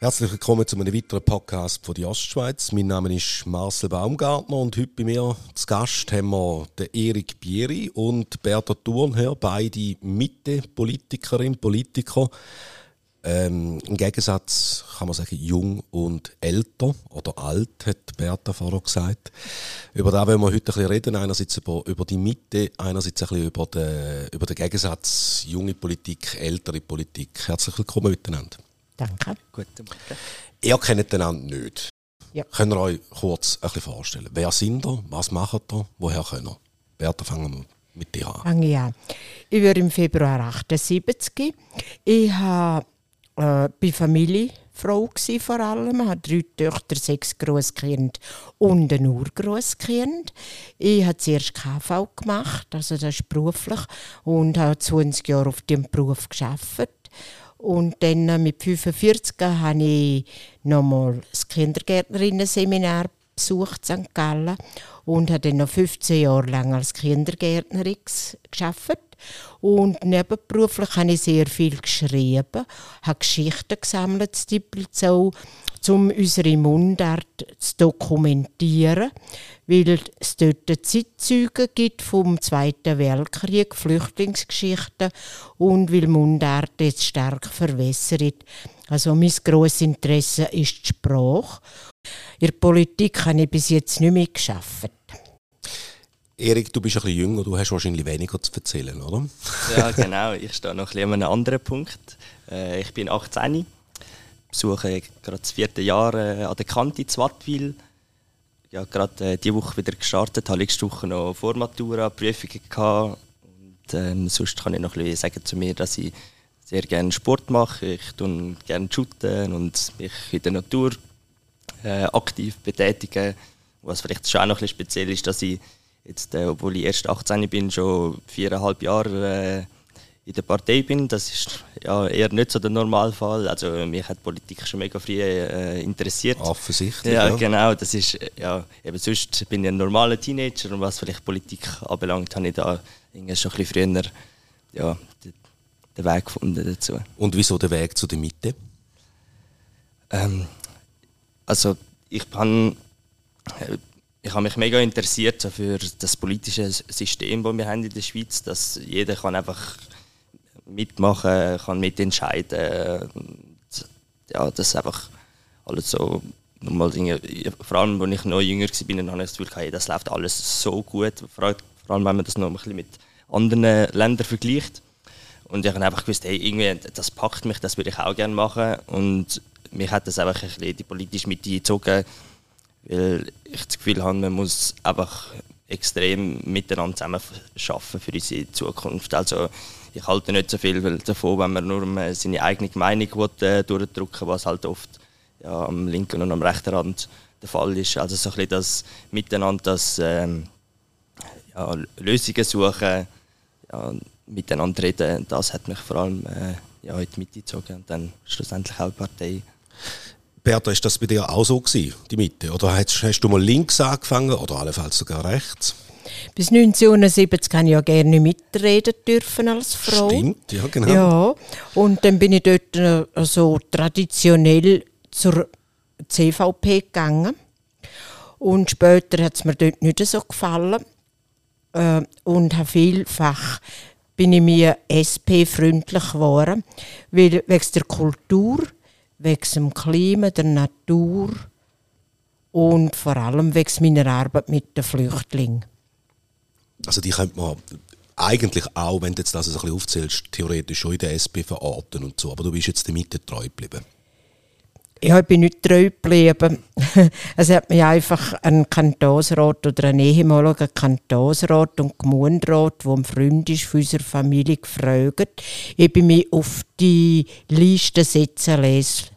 Herzlich willkommen zu einem weiteren Podcast von der Ostschweiz. Mein Name ist Marcel Baumgartner und heute bei mir zu Gast haben wir Erik Bieri und Bertha Thurnherr, beide Mitte-Politikerin, Politiker. Ähm, Im Gegensatz kann man sagen, jung und älter oder alt, hat Bertha vorher gesagt. Über das wollen wir heute ein bisschen reden. Einerseits über, über die Mitte, einerseits ein bisschen über den, über den Gegensatz junge Politik, ältere Politik. Herzlich willkommen miteinander. Danke. Guten Morgen. Ihr kennt einander nicht. Ja. Könnt ihr euch kurz ein bisschen vorstellen? Wer sind ihr? Was macht ihr? Woher könnt ihr? Bertha, fangen wir mit dir an. Fange ich an. Ich werde im Februar 78. Ich war äh, bei Familienfrau gsi vor allem. Ich habe drei Töchter, sechs Grosskinder und ein Urgrosskind. Ich habe zuerst KV gemacht, also das ist beruflich, und habe 20 Jahre auf diesem Beruf gearbeitet. Und dann mit 45 habe ich nochmal das Kindergärtnerinnen-Seminar besucht, St. Gallen, und habe dann noch 15 Jahre lang als Kindergärtnerin gearbeitet. Und nebenberuflich habe ich sehr viel geschrieben, habe Geschichten gesammelt, Dippelzau, um unsere Mundart zu dokumentieren, weil es dort Zeitzeugen gibt vom Zweiten Weltkrieg, Flüchtlingsgeschichten und weil Mundart jetzt stark verwässert. Also mein grosses Interesse ist die Sprache. In der Politik habe ich bis jetzt nicht mehr geschafft. Erik, du bist ein bisschen jünger, du hast wahrscheinlich weniger zu erzählen, oder? Ja, genau. Ich stehe noch ein bisschen an einem anderen Punkt. Äh, ich bin 18, besuche gerade das vierte Jahr äh, an der Kante in Wattwil. Ja, gerade äh, diese Woche wieder gestartet, habe letzte Woche noch Vormatura, Prüfungen gehabt. Und ähm, sonst kann ich noch ein bisschen sagen zu mir, dass ich sehr gerne Sport mache. Ich tue gerne shooten und mich in der Natur äh, aktiv betätigen. Was vielleicht schon auch noch ein bisschen speziell ist, dass ich jetzt, äh, obwohl ich erst 18 bin, schon viereinhalb Jahre äh, in der Partei bin. Das ist ja eher nicht so der Normalfall. Also mich hat Politik schon mega früh äh, interessiert. Offensichtlich. Ja, Ja, genau. Das ist ja eben sonst bin ich ein normaler Teenager und was vielleicht Politik anbelangt, habe ich da schon ein bisschen früher ja, den, Weg gefunden dazu. Und wieso der Weg zu der Mitte? Ähm, also ich habe ich habe mich mega interessiert für das politische System, das wir haben in der Schweiz, dass jeder kann einfach mitmachen, kann mitentscheiden. Und, Ja, das ist einfach alles so nochmal Dinge. Vor allem, als ich noch jünger war, habe ich das Gefühl, hey, das läuft alles so gut. Vor vor allem, wenn man das noch ein bisschen mit anderen Ländern vergleicht. Und ich habe einfach gewusst, hey, irgendwie, das packt mich, das würde ich auch gerne machen. Und mich hat das einfach ein bisschen die politische Mitte gezogen, weil ich das Gefühl habe, man muss einfach extrem miteinander zusammen arbeiten für unsere Zukunft. Also ich halte nicht so viel davon, wenn man nur seine eigene Meinung will, äh, durchdrücken was halt oft ja, am linken und am rechten Rand der Fall ist. Also so ein bisschen das Miteinander, das ähm, ja, Lösungen suchen, ja, miteinander reden, das hat mich vor allem äh, ja, in die Mitte gezogen und dann schlussendlich auch die Partei. Bertha, ist das bei dir auch so gewesen, die Mitte? Oder hast, hast du mal links angefangen oder allenfalls sogar rechts? Bis 1971 habe ich ja gerne mitreden dürfen als Frau. Stimmt, ja, genau. Ja, und dann bin ich dort äh, so traditionell zur CVP gegangen. Und später hat es mir dort nicht so gefallen. Äh, und habe vielfach bin ich mir SP-freundlich geworden, weil wegen der Kultur, wegen dem Klima, der Natur und vor allem wegen meiner Arbeit mit den Flüchtlingen. Also die könnte man eigentlich auch, wenn du jetzt das ein bisschen aufzählst, theoretisch schon in der SP verorten und so. Aber du bist jetzt der Mitte treu geblieben. Ja, ich bin nicht treu geblieben. Es hat mich einfach ein Kantonsrat oder ein ehemaliger Kantonsrat und Gemeinderat, der ein Freund ist für unsere Familie, gefragt, ob ich mich auf die Liste setzen lässt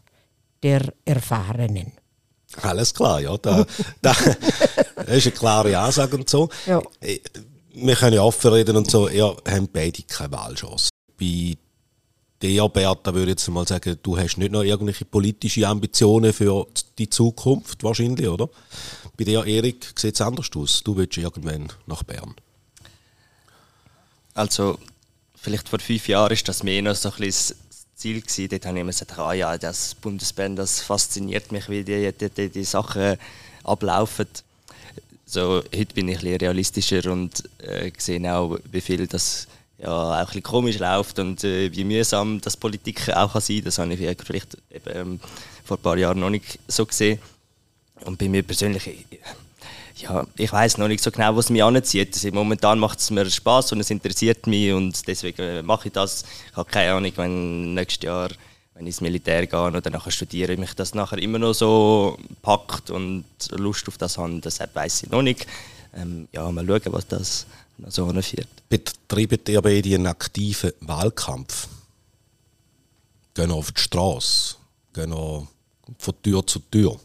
der Erfahrenen. Alles klar, ja. Da, da, das ist eine klare Ansage und so. Ja. Wir können ja offen reden und so, ihr habt beide keine Wahlchance. Bei der Bertha würde jetzt mal sagen, du hast nicht noch irgendwelche politische Ambitionen für die Zukunft wahrscheinlich, oder? Bei dir, Erik, sieht es anders aus. Du willst irgendwann nach Bern. Also, vielleicht vor fünf Jahren ist das mehr noch so ein bisschen das Ziel gewesen. Dort habe ich immer gesagt, ah ja, das Bundesband, das fasziniert mich, wie die, die, die, die Sachen ablaufen. So, heute bin ich ein bisschen realistischer und äh, sehe auch, wie viel das ja, auch ein bisschen komisch läuft und äh, wie mühsam das Politik auch kann sein kann. Das habe ich vielleicht eben, ähm, vor ein paar Jahren noch nicht so gesehen. Und bei mir persönlich, ja, ich weiß noch nicht so genau, was mich anzieht. Also momentan macht es mir Spaß und es interessiert mich und deswegen äh, mache ich das. Ich habe keine Ahnung, wenn nächstes Jahr, wenn ich ins Militär gehe oder nachher studiere, mich das nachher immer noch so packt und Lust auf das habe. Deshalb weiß ich noch nicht. Ähm, ja, mal schauen, was das so anführt. Betreibt ihr beide einen aktiven Wahlkampf? Gehen auf die Straße? Gehen von Tür zu Tür?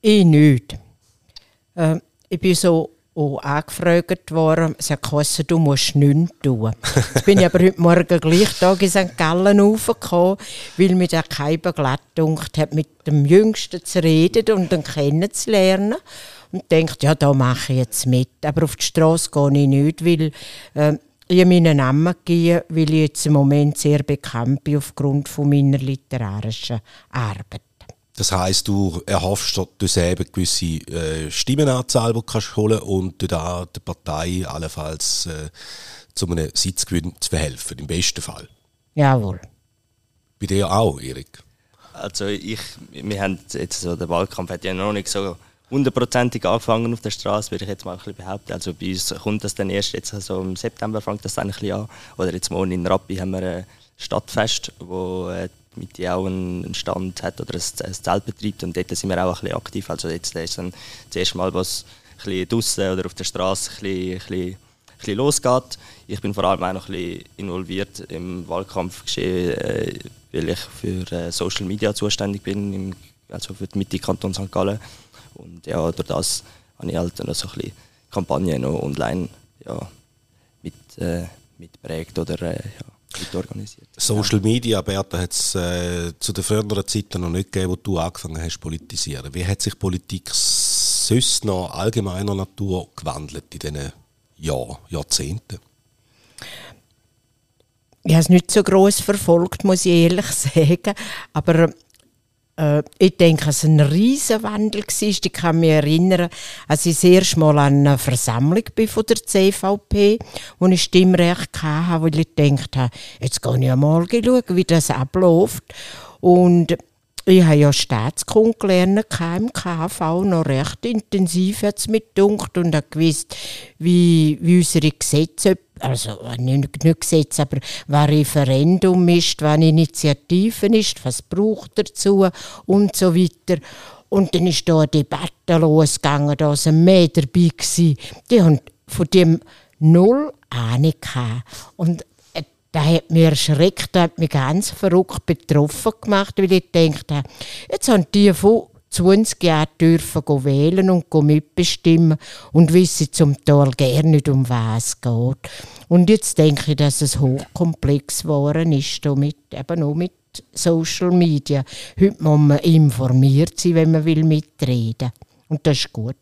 Ich nicht. Äh, ich bin so auch angefragt worden, es hat geheißen, du musst nichts tun. Jetzt bin ich aber heute Morgen gleich da in St. Gallen raufgekommen, weil mir da keine Begleitung hat, mit dem Jüngsten zu reden und ihn kennenzulernen. Und denkt, ja, da mache ich jetzt mit. Aber auf die Straße gehe ich nicht, weil äh, ich meinen Namen gegeben, weil ich jetzt im Moment sehr bekannt bin aufgrund von meiner literarischen Arbeit. Das heisst, du erhoffst dir selber gewisse äh, Stimmenanzahl, die du kannst holen und du da der Partei allenfalls äh, zu einem Sitzgewinn zu verhelfen, im besten Fall. Jawohl. Bei dir auch, Erik? Also ich, wir haben jetzt so, der Wahlkampf hat ja noch nicht so hundertprozentig angefangen auf der Straße, würde ich jetzt mal ein bisschen behaupten. Also bei uns kommt das dann erst jetzt, also im September fängt das dann ein bisschen an. Oder jetzt morgen in Rappi haben wir ein Stadtfest, wo äh, mit die auch einen Stand hat oder ein, Zelt betreibt und dort sind wir auch ein bisschen aktiv. Also jetzt ist dann das erste Mal, was ein draussen oder auf der Straße ein bisschen, ein bisschen, ein losgeht. Ich bin vor allem auch noch ein bisschen involviert im Wahlkampfgeschehen, äh, weil ich für äh, Social Media zuständig bin, also für die Mitte Kanton St. Gallen. Und ja, durch das habe ich halt noch so ein bisschen Kampagnen noch online ja, mit, äh, mitprägt oder äh, ja, mitorganisiert. Social Media, Bertha, hat es äh, zu den früheren Zeiten noch nicht gegeben, wo du angefangen hast zu politisieren. Wie hat sich Politik sonst noch allgemeiner Natur gewandelt in diesen Jahr, Jahrzehnten? Ich habe es nicht so groß verfolgt, muss ich ehrlich sagen. Aber äh, ich denke, es ein Riesenwandel. Ich kann mich erinnern, als ich das erste Mal an einer Versammlung bin von der CVP, wo ich Stimmrecht hatte, weil ich gedacht jetzt gehe ich mal schauen, wie das abläuft. Und ich habe ja Staatskunde gelernt im KV, noch recht intensiv es mit dunkt und habe gewusst, wie, wie unsere Gesetze, also nicht, nicht Gesetze, aber was Referendum ist, was Initiativen ist, was braucht dazu und so weiter. Und dann ist da eine Debatte losgegangen, da waren mehr dabei. Gewesen. Die haben von dem null Ahnung gehabt. Und das hat mich erschreckt, das hat mich ganz verrückt betroffen gemacht, weil ich dachte, jetzt haben die von 20 Jahren dürfen wählen und mitbestimmen und wissen zum Teil gerne nicht, um was es geht. Und jetzt denke ich, dass es hochkomplex geworden ist, damit, eben auch mit Social Media. Heute muss man informiert sein, wenn man mitreden will. Und das ist gut.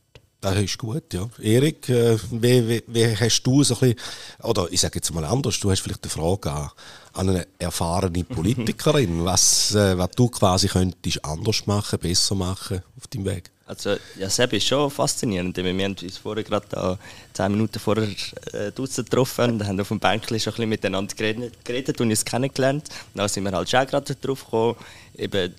Das ist gut, ja. Erik, äh, wie, wie, wie, hast du so ein bisschen, oder ich sage jetzt mal anders, du hast vielleicht eine Frage an, an eine erfahrene Politikerin, was, äh, was du quasi könntest anders machen, besser machen auf deinem Weg? Also, ja, Seb ist schon faszinierend. Wir haben uns vorher gerade da zehn Minuten vorher äh, getroffen und haben auf dem Bänkchen schon ein bisschen miteinander geredet, geredet und uns kennengelernt. Dann sind wir halt schon gerade drauf gekommen, eben,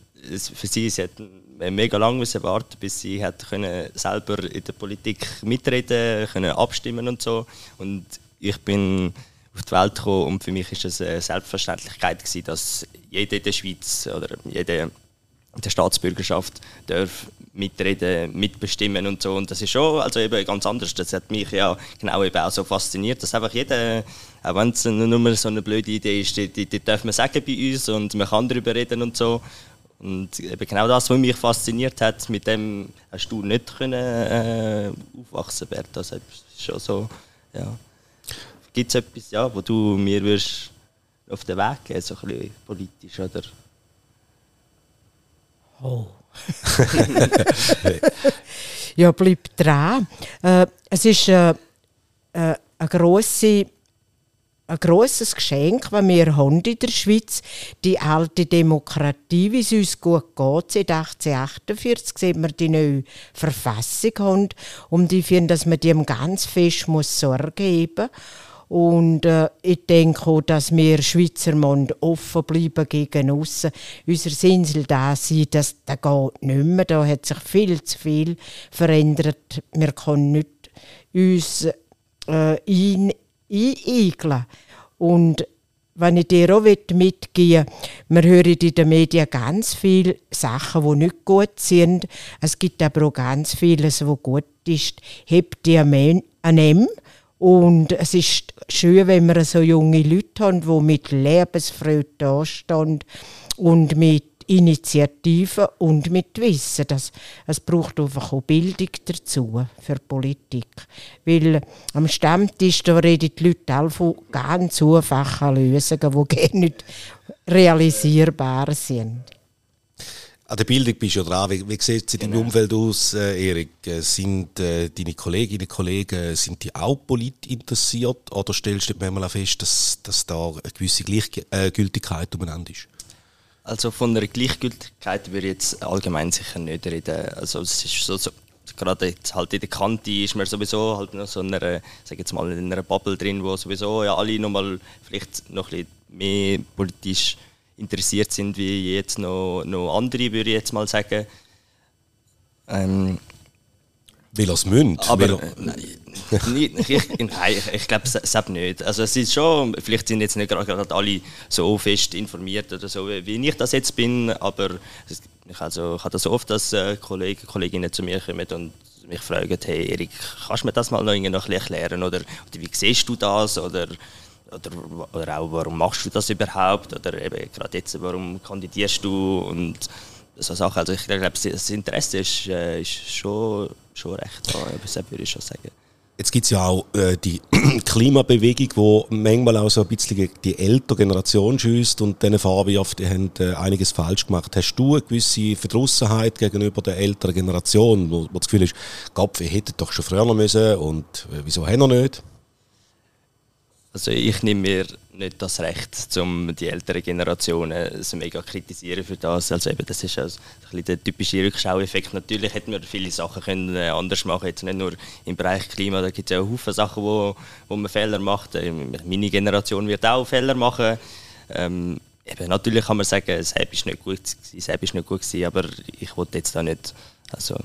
für sie, sie hat mega lange müssen warten, bis sie hat können selber in der Politik mitreden, können abstimmen und so. Und ich bin auf die Welt gekommen und für mich ist es eine Selbstverständlichkeit gewesen, dass jeder in der Schweiz oder jeder in der Staatsbürgerschaft darf mitreden, mitbestimmen und so. Und das ist schon also eben ganz anders. Das hat mich ja genau eben auch so fasziniert, dass einfach jeder, auch wenn es nur so eine blöde Idee ist, die, die, die darf man sagen bei uns und man kann darüber reden und so. Und eben genau das, was mich fasziniert hat, mit dem hast du nicht können, äh, aufwachsen Bert. Das ist schon so, ja. Gibt es etwas, ja, wo du mir würdest auf den Weg geben, so ein bisschen politisch, oder? Oh. ja, bleib dran. Äh, es ist äh, äh, eine grosse ein grosses Geschenk, das wir haben in der Schweiz. Die alte Demokratie, wie es uns gut geht. Seit 1848 sehen wir die neue Verfassung haben. Und ich finde, dass man dem ganz fest muss Sorge geben und äh, ich denke auch, dass wir Schweizer Mann offen bleiben gegen aussen. Unser Insel da sein, das, das geht nicht mehr. Da hat sich viel zu viel verändert. Wir können nicht uns äh, ein eineigeln. Und wenn ich dir auch mitgeben wir hören in den Medien ganz viele Sachen, die nicht gut sind. Es gibt aber auch ganz vieles, was gut ist. Hebt die an M. Und es ist schön, wenn wir so junge Leute haben, die mit Lebensfreude dastehen und mit Initiativen und mit Wissen. Das, es braucht einfach auch Bildung dazu für Politik. Weil am Stammtisch da reden die Leute alle von ganz einfachen Lösungen, die gar nicht realisierbar sind. An der Bildung bist du ja dran. Wie, wie sieht es in deinem genau. Umfeld aus, äh, Erik? Äh, sind äh, deine Kolleginnen und Kollegen sind die auch politisch interessiert oder stellst du manchmal auch fest, dass, dass da eine gewisse Gleichgültigkeit äh, umeinander ist? Also von einer Gleichgültigkeit würde ich jetzt allgemein sicher nicht reden. Also es ist so, so gerade jetzt halt in der Kante ist man sowieso halt noch so in einer, sag jetzt mal, in einer Bubble drin, wo sowieso ja alle nochmal vielleicht noch ein bisschen mehr politisch interessiert sind wie jetzt noch, noch andere, würde ich jetzt mal sagen. Ähm, münd. Aber äh, nein, ich, nein, ich, ich glaube es nicht. Also es ist schon, vielleicht sind jetzt nicht gerade alle so fest informiert oder so, wie ich das jetzt bin, aber ich, also, ich habe das oft, dass äh, Kollegen, Kolleginnen zu mir kommen und mich fragen, hey Erik, kannst du mir das mal noch, noch erklären oder, oder wie siehst du das oder, oder, oder auch, warum machst du das überhaupt oder eben gerade jetzt, warum kandidierst du und so Sachen. Also ich glaube, das Interesse ist, äh, ist schon, schon recht da, das würde ich schon sagen. Jetzt gibt es ja auch äh, die Klimabewegung, die manchmal auch so ein bisschen die ältere Generation schießt und diesen vorwirft, die haben äh, einiges falsch gemacht. Hast du eine gewisse Verdrussenheit gegenüber der älteren Generation, wo, wo das Gefühl ist, Gott, wir hätten doch schon früher müssen und äh, wieso haben wir nicht? Also ich nehme mir nicht das Recht, um die älteren Generationen so mega kritisieren für das. Also eben, das ist also ein der typische Rückschaueffekt. Natürlich hätten wir viele Sachen können äh, anders machen jetzt nicht nur im Bereich Klima, da gibt es ja auch Haufen Sachen, wo, wo man Fehler macht. Ähm, meine Generation wird auch Fehler machen. Ähm, eben, natürlich kann man sagen, es ist nicht gut ist nicht gut gewesen, aber ich wollte jetzt da nicht, also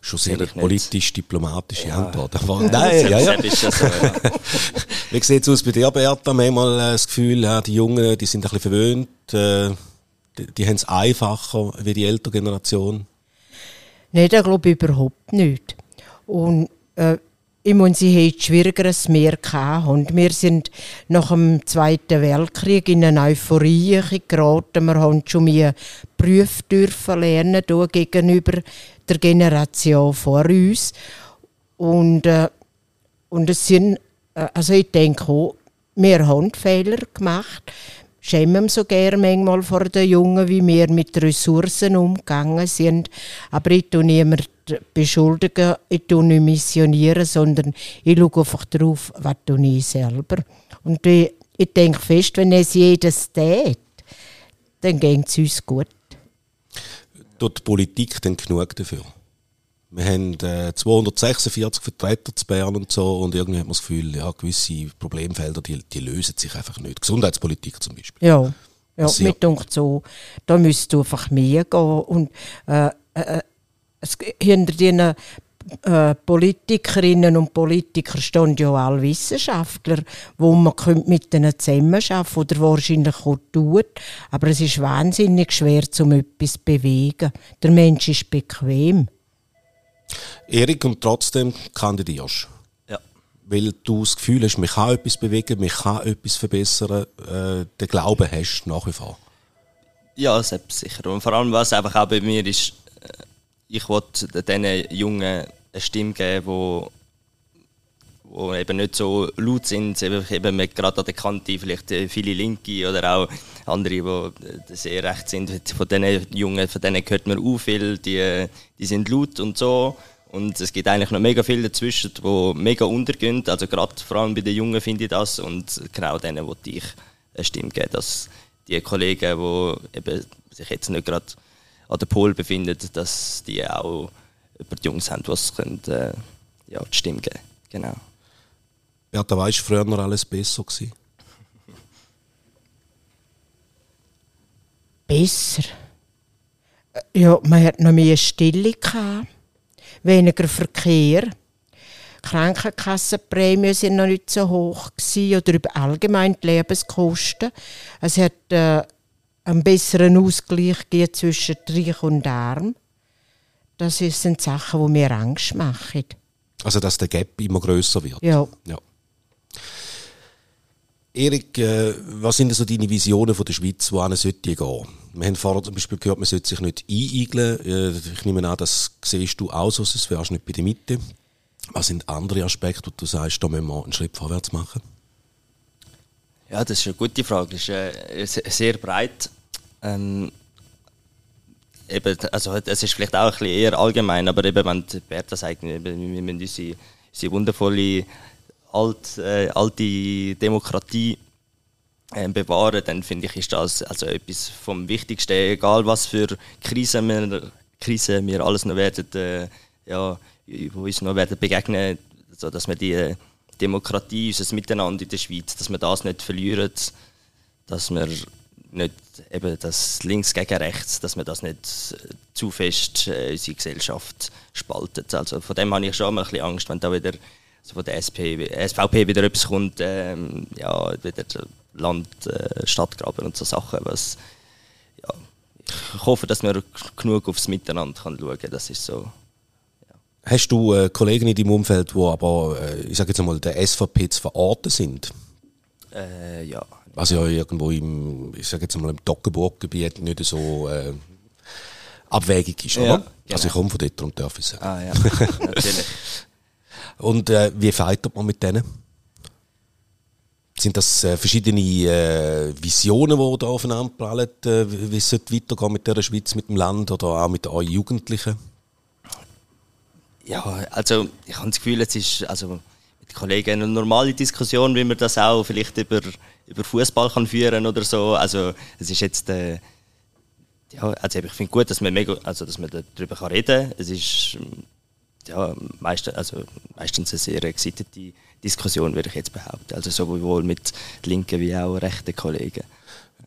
schon sehr politisch-diplomatische ja. Antwort. Aber, nein, ja, ja. Wie sieht es aus bei dir, Bertha? Manchmal äh, das Gefühl, die Jungen, die sind ein bisschen verwöhnt, äh, die, die haben es einfacher wie die ältere Generation. Nein, das glaube ich überhaupt nicht. Und äh, ich meine, sie haben schwierigeres mehr. Und wir sind nach dem Zweiten Weltkrieg in eine Euphorie geraten. Wir haben schon mehr Berufe dürfen lernen gegenüber der Generation vor uns. Und, äh, und es sind, äh, also ich denke auch, wir haben Fehler gemacht. Schämen so gerne manchmal vor den Jungen, wie wir mit Ressourcen umgegangen sind. Aber ich tue niemanden beschuldigen, ich tue nicht missionieren, sondern ich schaue einfach darauf, was ich selber. Und ich, ich denke fest, wenn es jedes tät, dann geht es uns gut tut die Politik denn genug dafür? Wir haben äh, 246 Vertreter zu Bern und so und irgendwie hat man das Gefühl, ja, gewisse Problemfelder, die, die lösen sich einfach nicht. Gesundheitspolitik zum Beispiel. Ja, ja mir denkt so, da müsste einfach mehr gehen und äh, äh, äh es, hinter diesen äh, Politikerinnen und Politiker stehen ja alle Wissenschaftler, wo man mit denen zusammenarbeiten oder wahrscheinlich auch tut. Aber es ist wahnsinnig schwer, um etwas zu bewegen. Der Mensch ist bequem. Erik, und trotzdem kandidierst Ja. Weil du das Gefühl hast, man kann etwas bewegen, man kann etwas verbessern, äh, den Glauben hast nach wie vor. Ja, sicher. Und vor allem, was einfach auch bei mir ist, äh, ich wollte diesen Jungen eine Stimme geben, wo, wo eben nicht so laut sind, eben, gerade an der Kante vielleicht äh, viele Linke oder auch andere, die äh, sehr recht sind. Von diesen Jungen, von denen hört man auch viel, die, die sind laut und so. Und es gibt eigentlich noch mega viel dazwischen, die mega untergehen. Also gerade vor allem bei den Jungen finde ich das. Und genau denen wollte ich eine Stimme geben, dass die Kollegen, die eben sich jetzt nicht gerade an der Pol befinden, dass die auch über die Jungs haben, die können, äh, ja, die Stimme geben. Genau. Ja, da weißt du, früher noch alles besser gewesen. Besser? Ja, man hat noch mehr Stille gehabt, weniger Verkehr. Die Krankenkassenprämien sind noch nicht so hoch gewesen, oder über allgemein die Lebenskosten. Es hat äh, einen besseren Ausgleich gegeben zwischen Reich und Arm. Das sind Sachen, die mir Angst machen. Also, dass der Gap immer größer wird. Ja. ja. Erik, äh, was sind so deine Visionen von der Schweiz, wo sollte gehen? Wir haben vorher zum Beispiel gehört, man sollte sich nicht eieigeln. Äh, ich nehme an, das siehst du auch so, sonst wärst du nicht bei der Mitte. Was sind andere Aspekte, wo du sagst, da müssen wir einen Schritt vorwärts machen? Ja, das ist eine gute Frage. Das ist äh, sehr breit. Ähm, eben, also, es ist vielleicht auch ein bisschen eher allgemein, aber eben, wenn Bertha sagt, wir müssen unsere, unsere wundervolle alt, äh, alte Demokratie äh, bewahren, dann finde ich, ist das also etwas vom Wichtigsten, egal was für Krisen wir, Krisen wir alles noch werden, äh, ja, uns noch werden begegnen, so dass wir die äh, Demokratie, unser Miteinander in der Schweiz, dass wir das nicht verlieren, dass wir nicht eben das Links gegen Rechts, dass man das nicht äh, zu fest äh, unsere Gesellschaft spaltet. Also von dem habe ich schon mal ein bisschen Angst, wenn da wieder also von der SP, SVP wieder etwas kommt, ähm, ja, wieder Land, äh, Stadtgraben und so Sachen, was, ja, ich hoffe, dass man genug aufs Miteinander kann schauen kann, das ist so. Ja. Hast du äh, Kollegen in deinem Umfeld, die aber, äh, ich sage jetzt mal, der SVP zu verorten sind? Äh, ja. Also ja irgendwo im, ich sage jetzt mal, im Toggenburg-Gebiet nicht so äh, abwägig ist, oder? Ja, genau. Also ich komme von dort, darum darf ich sagen. Ah ja, natürlich. Und äh, wie feiert man mit denen? Sind das äh, verschiedene äh, Visionen, die da aufeinander prallen, äh, wie es weitergehen mit der Schweiz, mit dem Land oder auch mit euren Jugendlichen? Ja, also ich habe das Gefühl, es ist also mit Kollegen eine normale Diskussion, wie man das auch vielleicht über, über Fußball kann führen oder so. Also es ist jetzt äh, ja, also ich finde gut, dass man mega, also dass man darüber reden kann. Es ist ja, meist, also meistens eine sehr excitete Diskussion, würde ich jetzt behaupten. Also sowohl mit linken wie auch rechten Kollegen.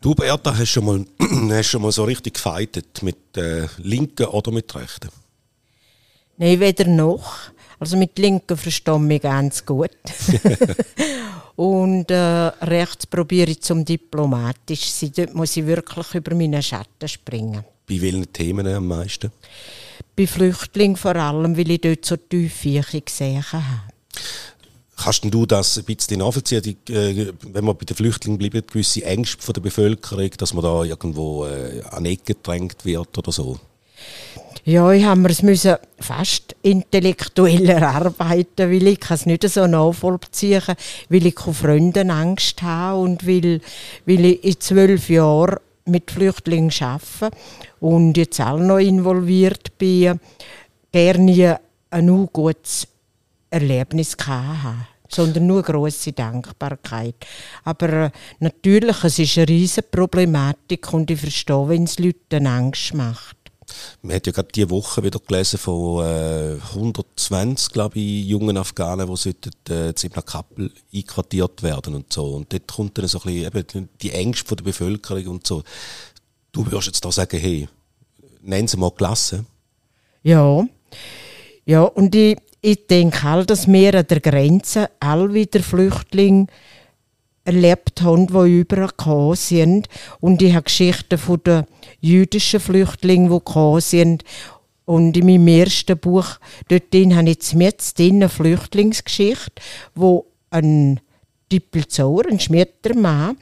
Du, Bertha, hast schon mal, hast schon mal so richtig gefeitet mit äh, Linken oder mit Rechten? Nein, weder noch. Also mit Linken verstehe ich mich ganz gut. Und äh, rechts probiere ich zum diplomatisch sein. Dort muss ich wirklich über meine Schatten springen. Bei welchen Themen am meisten? Bei Flüchtlingen vor allem, weil ich dort so tiefe gesehen habe. Kannst du das ein bisschen nachvollziehen, die, äh, wenn wir bei den Flüchtlingen bleiben, gewisse Ängste von der Bevölkerung, dass man da irgendwo äh, an Ecke gedrängt wird oder so? Ja, ich habe es fast intellektuell erarbeiten, weil ich es nicht so nachvollziehen kann, weil ich von Freunden Angst habe und weil, weil ich in zwölf Jahren mit Flüchtlingen arbeite und jetzt auch noch involviert bin, gerne ein gutes Erlebnis haben sondern nur große Dankbarkeit. Aber äh, natürlich, es ist eine riesige Problematik und ich verstehe, wenn es Leuten Angst macht. Man hat ja gerade diese Woche wieder gelesen von äh, 120, glaube ich, jungen Afghanen, die sollten, äh, in Kappel einquartiert werden und so. Und dort kommt dann so ein bisschen eben die Ängste der Bevölkerung und so. Du würdest jetzt da sagen, hey, nennen Sie mal Klasse. Ja. Ja, und ich, ich denke halt, dass wir an der Grenze all wieder Flüchtlinge erlebt haben, die übergekommen sind. Und ich habe Geschichten von den jüdischen Flüchtlingen, die gekommen sind. Und in meinem ersten Buch, dort habe ich jetzt eine Flüchtlingsgeschichte, wo ein Dippelzauer, ein Schmettermann,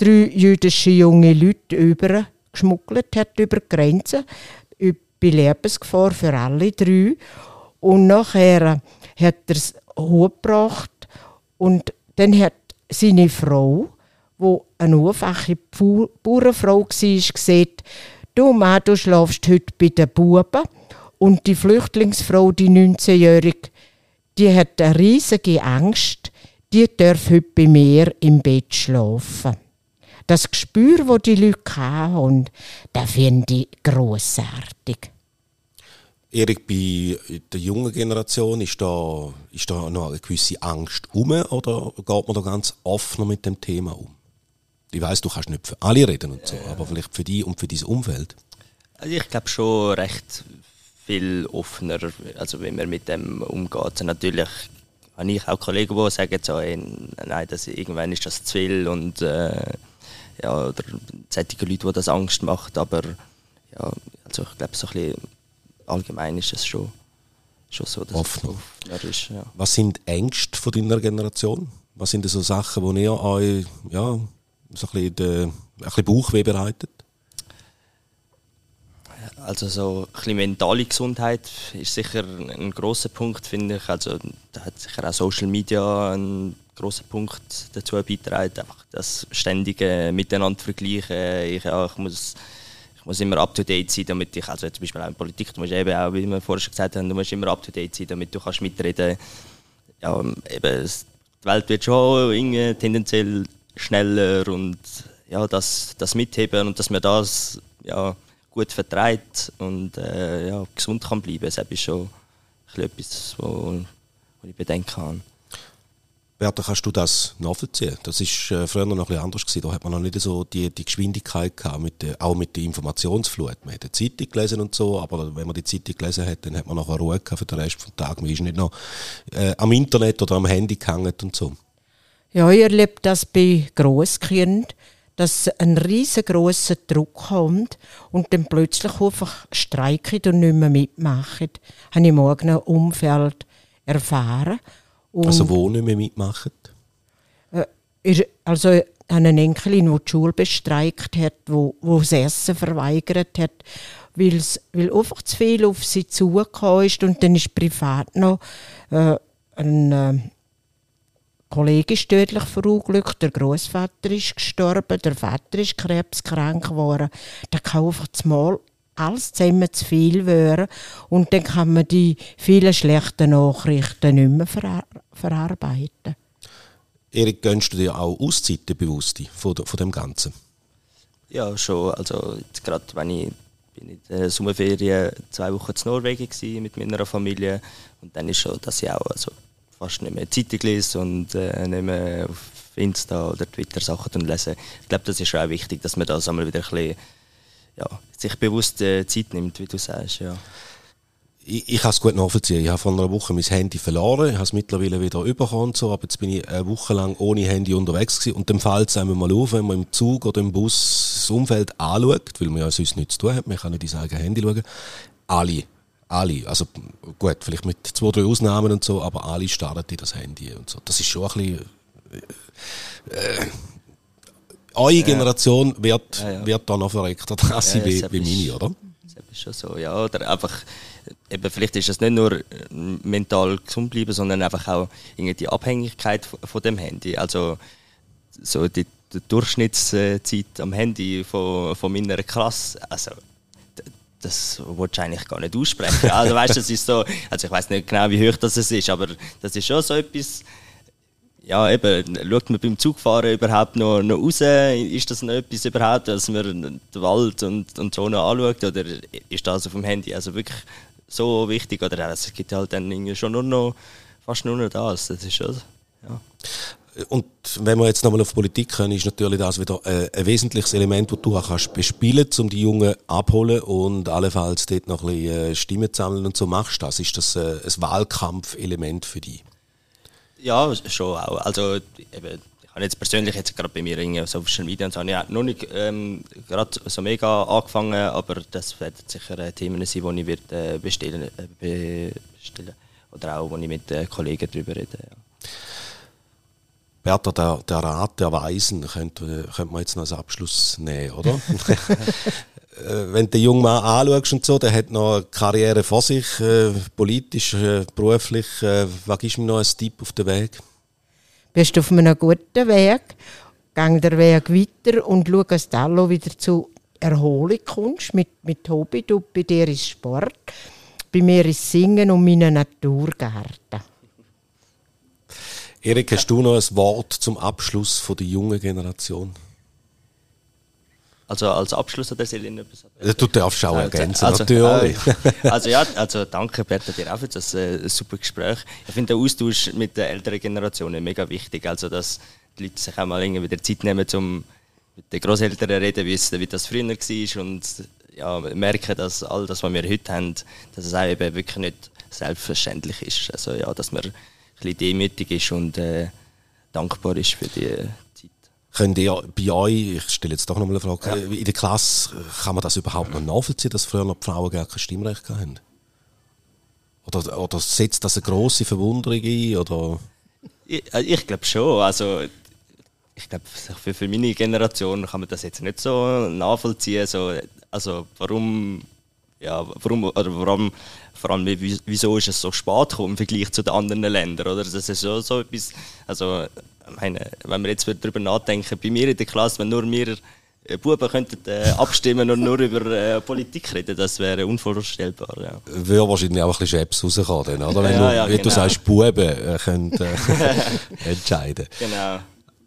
drei jüdische junge Leute übergeschmuggelt hat über die Grenze, bei Lebensgefahr für alle drei. Und nachher hat er hochgebracht und dann hat seine Frau, wo eine einfache Bauernfrau war, gesagt, du Mann, du schlafst heute bei den Buben und die Flüchtlingsfrau, die 19-Jährige, die hat eine riesige Angst, die darf heute bei mir im Bett schlafen. Das Gespür, wo die Leute haben, das finde ich grossartig. Erik, bei der jungen Generation ist da, ist da noch eine gewisse Angst um oder geht man da ganz offener mit dem Thema um? Ich weiß, du kannst nicht für alle reden und so, aber vielleicht für dich und für dein Umfeld. Also ich glaube schon recht viel offener, also wenn man mit dem umgeht. Also natürlich habe ich auch Kollegen, die sagen so, ey, nein, das, irgendwann ist das zu viel und äh, ja, oder solche Leute, die das Angst macht, aber ja, also ich glaube so ein bisschen allgemein ist es schon, schon so, dass offener. es offener ist. Ja. Was sind Ängste von deiner Generation? Was sind so Sachen, die ihr euch ja, so ein bisschen, ein bisschen Bauchweh bereitet? Also so ein mentale Gesundheit ist sicher ein großer Punkt, finde ich. Also da hat sicher auch Social Media einen großen Punkt dazu beigetragen. Einfach das ständige Miteinander vergleichen. Ich, ja, ich, muss, ich muss immer up to date sein, damit ich, also zum Beispiel auch in Politik, du musst eben auch, wie wir vorher schon gesagt haben, du musst immer up to date sein, damit du kannst mitreden. Ja, eben, die Welt wird schon irgendwie tendenziell schneller und ja, das, das mitheben und dass wir das ja, gut vertreibt und äh, ja, gesund kann bleiben. Das ist schon etwas, wo, wo ich bedenken kann. Berta, kannst du das nachvollziehen? Das ist äh, früher noch ein bisschen anders gewesen. Da hat man noch nicht so die, die Geschwindigkeit gehabt, mit der, auch mit der Informationsflut. Man hat die Zeitung gelesen und so, aber wenn man die Zeitung gelesen hat, dann hat man nachher Ruhe gehabt für den Rest des Tages. Man ist nicht noch äh, am Internet oder am Handy gehangen und so. Ja, ich erlebe das bei Grosskindern dass ein riesengroßer Druck kommt und dann plötzlich einfach streiken und nicht mehr mitmachen. Das habe ich morgen im Umfeld erfahren. Und also wo nicht mehr mitmachen? Äh, also ich habe eine Enkelin, die die Schule bestreikt hat, wo, wo das Essen verweigert hat, weil einfach zu viel auf sie zugekommen ist und dann ist privat noch äh, ein äh, Kollege ist tödlich verunglückt, der Großvater ist gestorben, der Vater ist krebskrank geworden. Da kann einfach mal alles zusammen zu viel werden und dann kann man die vielen schlechten Nachrichten nicht mehr verar verarbeiten. Erik, gönnst du dir auch Auszeiten bewusst von, von dem Ganzen? Ja, schon. Also gerade wenn ich bin in der Sommerferien zwei Wochen in Norwegen mit meiner Familie und dann ist schon, dass ich auch also fast nicht mehr Zeitung lese und äh, nicht mehr auf Insta oder Twitter Sachen lesen. Ich glaube, das ist auch wichtig, dass man das einmal wieder ein bisschen, ja, sich bewusst äh, Zeit nimmt, wie du sagst. Ja. Ich, ich kann es gut nachvollziehen. Ich habe vor einer Woche mein Handy verloren, ich habe es mittlerweile wieder bekommen, so, aber jetzt bin ich eine Woche lang ohne Handy unterwegs gewesen. und dann fällt es einem mal auf, wenn man im Zug oder im Bus das Umfeld anschaut, weil man ja sonst nichts zu tun hat, man kann nicht in sein Handy schauen, alle alle, also gut, vielleicht mit zwei, drei Ausnahmen und so, aber alle starten in das Handy und so. Das ist schon ein bisschen, äh, eure ja. Generation wird, ja, ja. wird da noch verreckter dran sein wie, wie meine, oder? Das ist schon so, ja. Oder einfach, eben, vielleicht ist es nicht nur mental gesund bleiben, sondern einfach auch die Abhängigkeit von, von dem Handy. Also so die, die Durchschnittszeit am Handy von, von meiner Klasse, also das wollte ich eigentlich gar nicht aussprechen. Also weißt, das ist so, also ich weiß nicht genau, wie hoch das ist, aber das ist schon so etwas. Ja, eben, schaut man beim Zugfahren überhaupt noch, noch raus? Ist das noch etwas überhaupt, dass man den Wald und, und so noch anschaut? Oder ist das auf dem Handy also wirklich so wichtig? Oder es gibt halt dann schon nur noch, fast nur noch das. Das ist schon, ja. Und wenn wir jetzt nochmal auf Politik kommen, ist natürlich das wieder äh, ein wesentliches Element, das du kannst bespielen, um die Jungen abholen und allenfalls dort noch ein bisschen äh, Stimmen sammeln und so machst das. Ist das äh, ein Wahlkampfelement für dich? Ja, schon auch. Also eben, ich habe jetzt persönlich jetzt gerade bei mir in Social Media und so habe ich noch nicht ähm, gerade so mega angefangen, aber das werden sicher Themen sein, die ich bestellen, äh, bestellen oder auch, wo ich mit Kollegen darüber rede. Ja. Bertha, der, der Rat der Weisen könnte, könnte man jetzt noch als Abschluss nehmen, oder? Äh, wenn du den jungen Mann anschaust und so, der hat noch eine Karriere vor sich, äh, politisch, äh, beruflich. Äh, was gibst du mir noch als Tipp auf den Weg? Bist du auf einem guten Weg, gang der Weg weiter und schau, dass du wieder zu Erholung kommst mit, mit Hobby. Du, bei dir ist Sport, bei mir ist Singen und meine Naturgarten. Erik, hast du noch ein Wort zum Abschluss von der jungen Generation? Also als Abschluss hat er Selin etwas Du darfst auch also, ergänzen, also, natürlich. Äh, also ja, also danke Bertha dir auch für das äh, super Gespräch. Ich finde den Austausch mit der älteren Generation mega wichtig, also dass die Leute sich auch mal irgendwie wieder Zeit nehmen, um mit den Großeltern reden, wissen, wie das früher war und ja, merken, dass all das, was wir heute haben, dass es auch eben wirklich nicht selbstverständlich ist. Also ja, dass ein bisschen demütig ist und äh, dankbar ist für die Zeit. Könnt ihr bei euch, ich stelle jetzt doch noch mal eine Frage, ja. in der Klasse, kann man das überhaupt noch nachvollziehen, dass früher noch die Frauen gar kein Stimmrecht hatten? Oder, oder setzt das eine grosse Verwunderung ein? Oder? Ich, äh, ich glaube schon. Also, ich glaube, für, für meine Generation kann man das jetzt nicht so nachvollziehen. So, also, warum, ja, warum, oder warum, vor allem, wieso ist es so spät gekommen im Vergleich zu den anderen Ländern? Oder? Das ist so, so etwas, also, meine, wenn wir jetzt darüber nachdenken, bei mir in der Klasse, wenn nur wir äh, Buben könnten äh, abstimmen und nur über äh, Politik reden, das wäre unvorstellbar. Ja. Würde wahrscheinlich auch ein bisschen Schäps rauskommen, oder? Wenn ja, du, ja, wie genau. du sagst, Buben äh, können äh, entscheiden. Genau.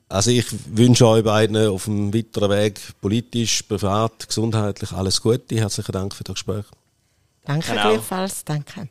Also ich wünsche euch beiden auf dem weiteren Weg, politisch, privat, gesundheitlich, alles Gute. Herzlichen Dank für das Gespräch. Danke genau. gleichfalls, danke.